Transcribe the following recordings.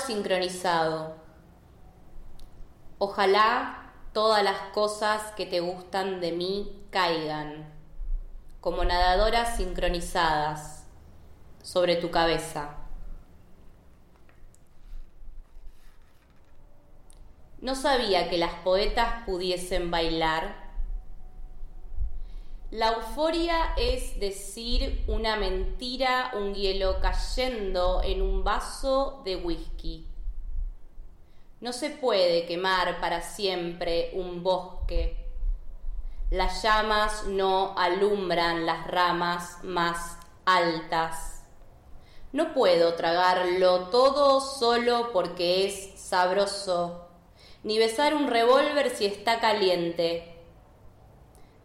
sincronizado. Ojalá todas las cosas que te gustan de mí caigan, como nadadoras sincronizadas, sobre tu cabeza. No sabía que las poetas pudiesen bailar la euforia es decir una mentira, un hielo cayendo en un vaso de whisky. No se puede quemar para siempre un bosque. Las llamas no alumbran las ramas más altas. No puedo tragarlo todo solo porque es sabroso, ni besar un revólver si está caliente.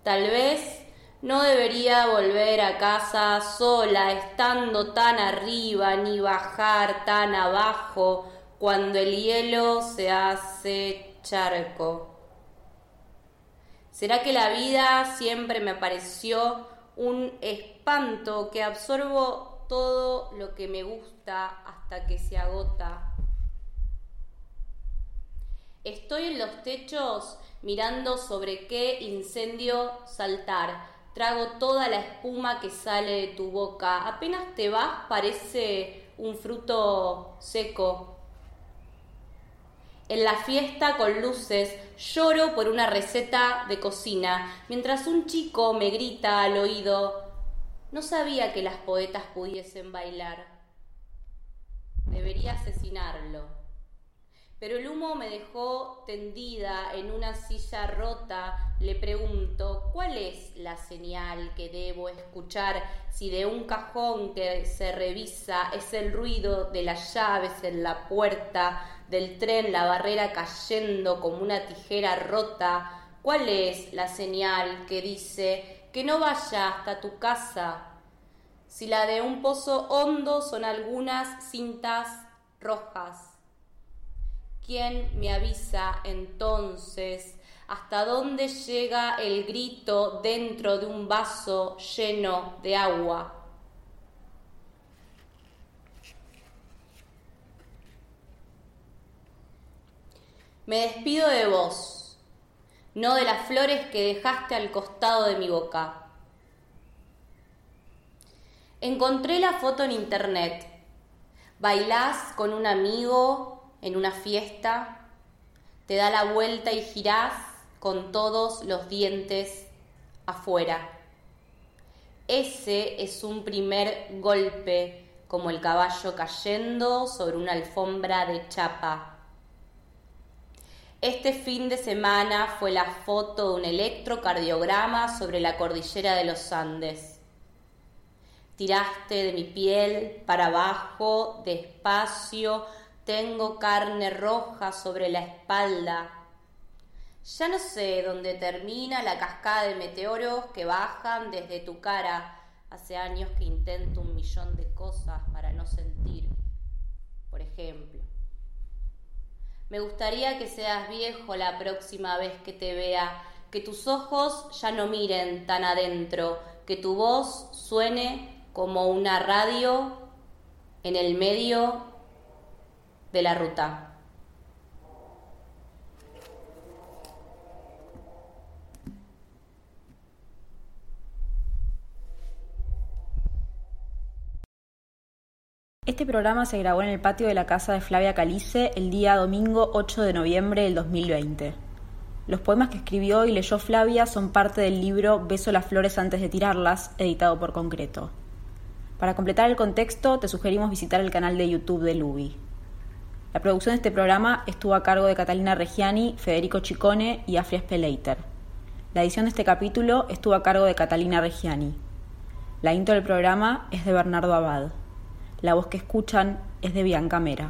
Tal vez no debería volver a casa sola, estando tan arriba, ni bajar tan abajo cuando el hielo se hace charco. ¿Será que la vida siempre me pareció un espanto que absorbo todo lo que me gusta hasta que se agota? Estoy en los techos mirando sobre qué incendio saltar Trago toda la espuma que sale de tu boca. Apenas te vas parece un fruto seco. En la fiesta con luces lloro por una receta de cocina, mientras un chico me grita al oído, no sabía que las poetas pudiesen bailar. Debería asesinarlo pero el humo me dejó tendida en una silla rota. Le pregunto, ¿cuál es la señal que debo escuchar si de un cajón que se revisa es el ruido de las llaves en la puerta, del tren, la barrera cayendo como una tijera rota? ¿Cuál es la señal que dice que no vaya hasta tu casa? Si la de un pozo hondo son algunas cintas rojas. ¿Quién me avisa entonces hasta dónde llega el grito dentro de un vaso lleno de agua? Me despido de vos, no de las flores que dejaste al costado de mi boca. Encontré la foto en internet. Bailás con un amigo en una fiesta, te da la vuelta y girás con todos los dientes afuera. Ese es un primer golpe, como el caballo cayendo sobre una alfombra de chapa. Este fin de semana fue la foto de un electrocardiograma sobre la cordillera de los Andes. Tiraste de mi piel para abajo, despacio, tengo carne roja sobre la espalda. Ya no sé dónde termina la cascada de meteoros que bajan desde tu cara. Hace años que intento un millón de cosas para no sentir. Por ejemplo, me gustaría que seas viejo la próxima vez que te vea, que tus ojos ya no miren tan adentro, que tu voz suene como una radio en el medio de la ruta. Este programa se grabó en el patio de la casa de Flavia Calice el día domingo 8 de noviembre del 2020. Los poemas que escribió y leyó Flavia son parte del libro Beso las flores antes de tirarlas, editado por Concreto. Para completar el contexto, te sugerimos visitar el canal de YouTube de Lubi. La producción de este programa estuvo a cargo de Catalina Reggiani, Federico Chicone y Afrias Speleiter. La edición de este capítulo estuvo a cargo de Catalina Reggiani. La intro del programa es de Bernardo Abad. La voz que escuchan es de Bianca Mera.